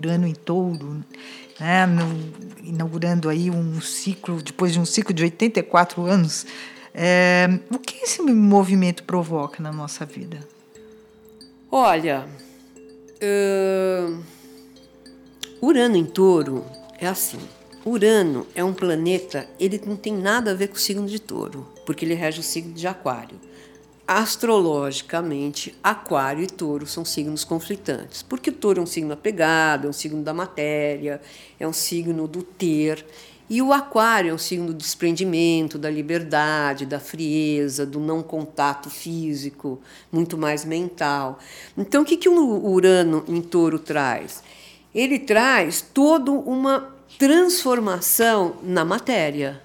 Urano em Touro, né, no, inaugurando aí um ciclo, depois de um ciclo de 84 anos. É, o que esse movimento provoca na nossa vida? Olha, uh, Urano em Touro é assim. Urano é um planeta, ele não tem nada a ver com o signo de Touro, porque ele rege o signo de Aquário astrologicamente, Aquário e Touro são signos conflitantes, porque o Touro é um signo apegado, é um signo da matéria, é um signo do ter, e o Aquário é um signo do desprendimento, da liberdade, da frieza, do não contato físico, muito mais mental. Então, o que, que o Urano em Touro traz? Ele traz toda uma transformação na matéria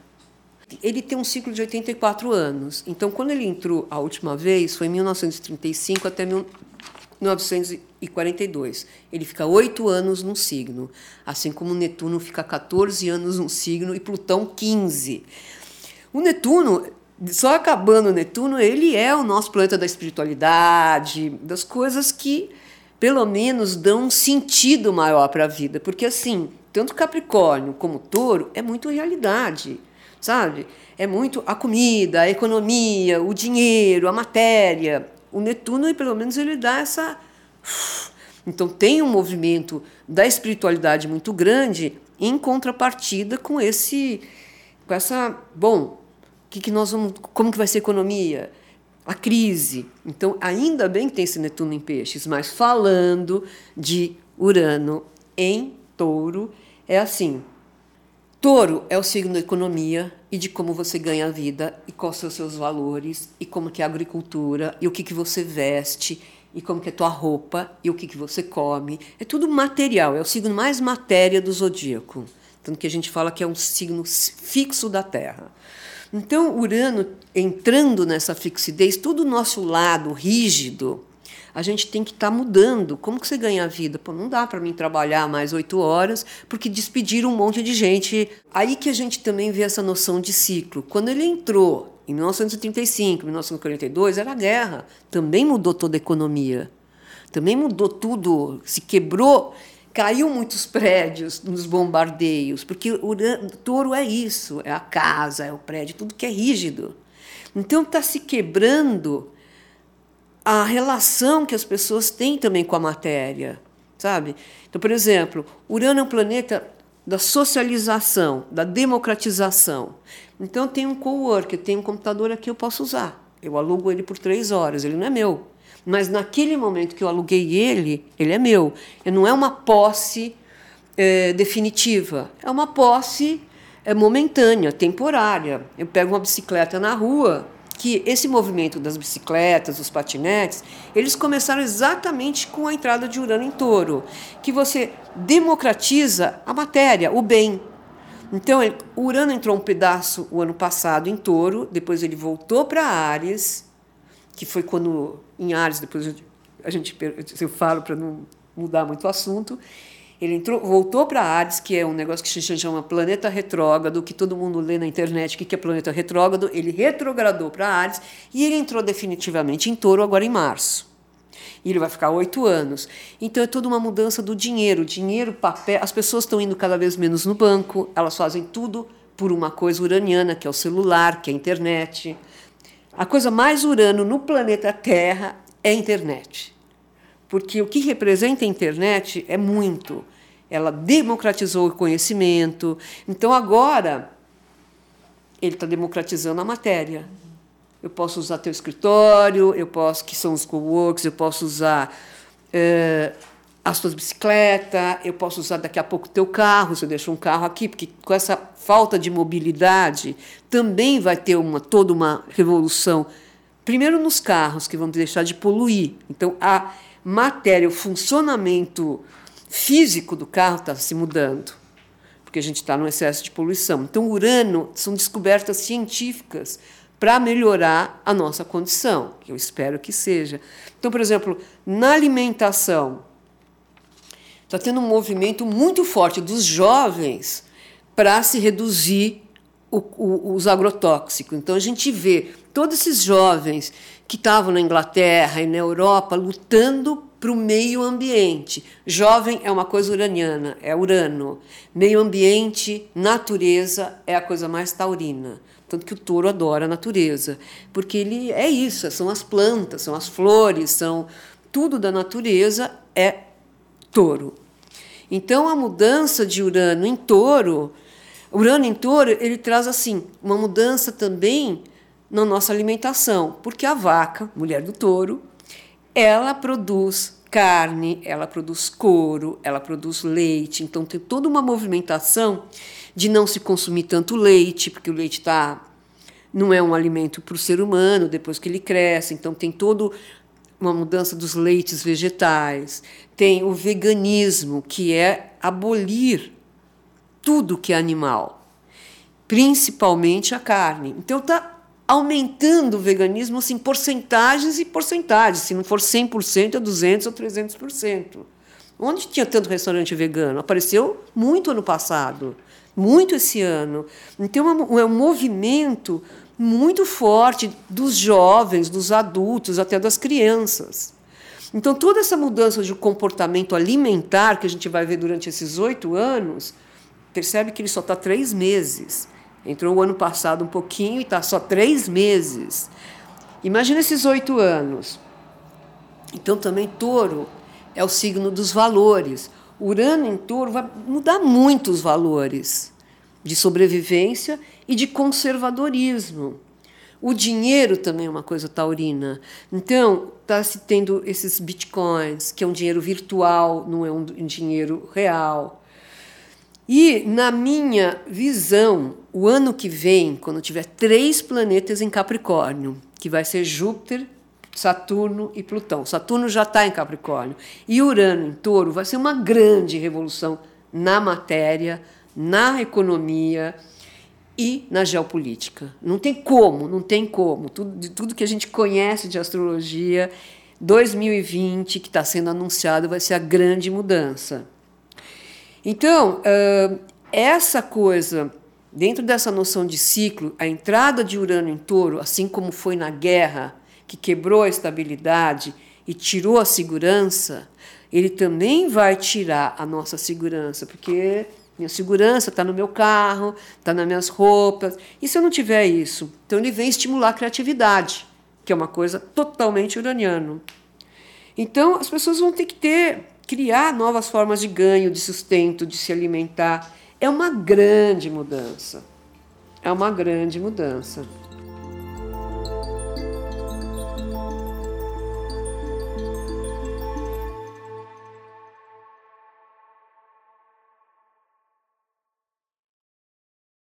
ele tem um ciclo de 84 anos. Então, quando ele entrou a última vez, foi em 1935 até 1942. Ele fica oito anos num signo, assim como Netuno fica 14 anos num signo e Plutão 15. O Netuno, só acabando o Netuno, ele é o nosso planeta da espiritualidade, das coisas que, pelo menos, dão um sentido maior para a vida. Porque, assim, tanto Capricórnio como Touro é muito realidade sabe? É muito a comida, a economia, o dinheiro, a matéria. O Netuno, pelo menos, ele dá essa. Então, tem um movimento da espiritualidade muito grande em contrapartida com esse. com essa. Bom, que, que nós vamos, como que vai ser a economia? A crise. Então, ainda bem que tem esse Netuno em peixes, mas falando de Urano em touro, é assim: Touro é o signo da economia e de como você ganha a vida e quais são os seus valores e como que é a agricultura e o que, que você veste e como que é a tua roupa e o que, que você come. É tudo material, é o signo mais matéria do zodíaco. Tanto que a gente fala que é um signo fixo da Terra. Então, Urano entrando nessa fixidez, todo o nosso lado rígido, a gente tem que estar tá mudando. Como que você ganha a vida? Pô, não dá para mim trabalhar mais oito horas, porque despediram um monte de gente. Aí que a gente também vê essa noção de ciclo. Quando ele entrou em 1935, 1942, era a guerra. Também mudou toda a economia. Também mudou tudo, se quebrou caiu muitos prédios nos bombardeios, porque o touro é isso, é a casa, é o prédio, tudo que é rígido. Então está se quebrando a relação que as pessoas têm também com a matéria, sabe? Então, por exemplo, Urano é um planeta da socialização, da democratização. Então, tem um coworker, tem um computador aqui eu posso usar. Eu alugo ele por três horas, ele não é meu. Mas naquele momento que eu aluguei ele, ele é meu. E não é uma posse é, definitiva, é uma posse é, momentânea, temporária. Eu pego uma bicicleta na rua, que esse movimento das bicicletas, dos patinetes, eles começaram exatamente com a entrada de Urano em Touro, que você democratiza a matéria, o bem. Então, o Urano entrou um pedaço o ano passado em Touro, depois ele voltou para Ares, que foi quando em Ares, depois a gente eu falo para não mudar muito o assunto, ele entrou, voltou para Ares, que é um negócio que se chama planeta retrógrado, que todo mundo lê na internet o que é planeta retrógrado. Ele retrogradou para Ares e ele entrou definitivamente em touro agora em março. E ele vai ficar oito anos. Então é toda uma mudança do dinheiro. Dinheiro, papel. As pessoas estão indo cada vez menos no banco, elas fazem tudo por uma coisa uraniana, que é o celular, que é a internet. A coisa mais urano no planeta Terra é a internet porque o que representa a internet é muito. Ela democratizou o conhecimento. Então agora ele está democratizando a matéria. Eu posso usar teu escritório, eu posso, que são os coworks, eu posso usar é, as tuas bicicletas, eu posso usar daqui a pouco teu carro, se eu deixo um carro aqui, porque com essa falta de mobilidade também vai ter uma, toda uma revolução. Primeiro nos carros, que vão deixar de poluir. Então, a matéria, o funcionamento físico do carro está se mudando, porque a gente está no excesso de poluição. Então, Urano são descobertas científicas para melhorar a nossa condição, que eu espero que seja. Então, por exemplo, na alimentação, está tendo um movimento muito forte dos jovens para se reduzir o, o, os agrotóxicos. Então, a gente vê todos esses jovens que estavam na Inglaterra e na Europa lutando para o meio ambiente. Jovem é uma coisa uraniana, é Urano. Meio ambiente, natureza é a coisa mais taurina. Tanto que o touro adora a natureza, porque ele é isso, são as plantas, são as flores, são tudo da natureza é touro. Então a mudança de Urano em touro, Urano em touro, ele traz assim, uma mudança também na nossa alimentação, porque a vaca, mulher do touro, ela produz carne, ela produz couro, ela produz leite, então tem toda uma movimentação de não se consumir tanto leite, porque o leite tá, não é um alimento para o ser humano depois que ele cresce, então tem todo uma mudança dos leites vegetais, tem o veganismo, que é abolir tudo que é animal, principalmente a carne. Então está aumentando o veganismo assim, porcentagens e porcentagens. Se não for 100%, é 200% ou 300%. Onde tinha tanto restaurante vegano? Apareceu muito ano passado, muito esse ano. Então é um movimento muito forte dos jovens, dos adultos, até das crianças. Então, toda essa mudança de comportamento alimentar que a gente vai ver durante esses oito anos, percebe que ele só está três meses. Entrou o ano passado um pouquinho e está só três meses. Imagina esses oito anos. Então, também touro é o signo dos valores. Urano em touro vai mudar muito os valores de sobrevivência e de conservadorismo. O dinheiro também é uma coisa taurina. Então, está se tendo esses bitcoins, que é um dinheiro virtual, não é um dinheiro real. E, na minha visão, o ano que vem, quando tiver três planetas em Capricórnio, que vai ser Júpiter, Saturno e Plutão. Saturno já está em Capricórnio. E Urano em Touro vai ser uma grande revolução na matéria, na economia e na geopolítica. Não tem como, não tem como. Tudo, de tudo que a gente conhece de astrologia, 2020, que está sendo anunciado, vai ser a grande mudança. Então, essa coisa, dentro dessa noção de ciclo, a entrada de Urano em touro, assim como foi na guerra, que quebrou a estabilidade e tirou a segurança, ele também vai tirar a nossa segurança, porque minha segurança está no meu carro, está nas minhas roupas. E se eu não tiver isso? Então ele vem estimular a criatividade, que é uma coisa totalmente uraniano. Então as pessoas vão ter que ter, criar novas formas de ganho, de sustento, de se alimentar. É uma grande mudança. É uma grande mudança.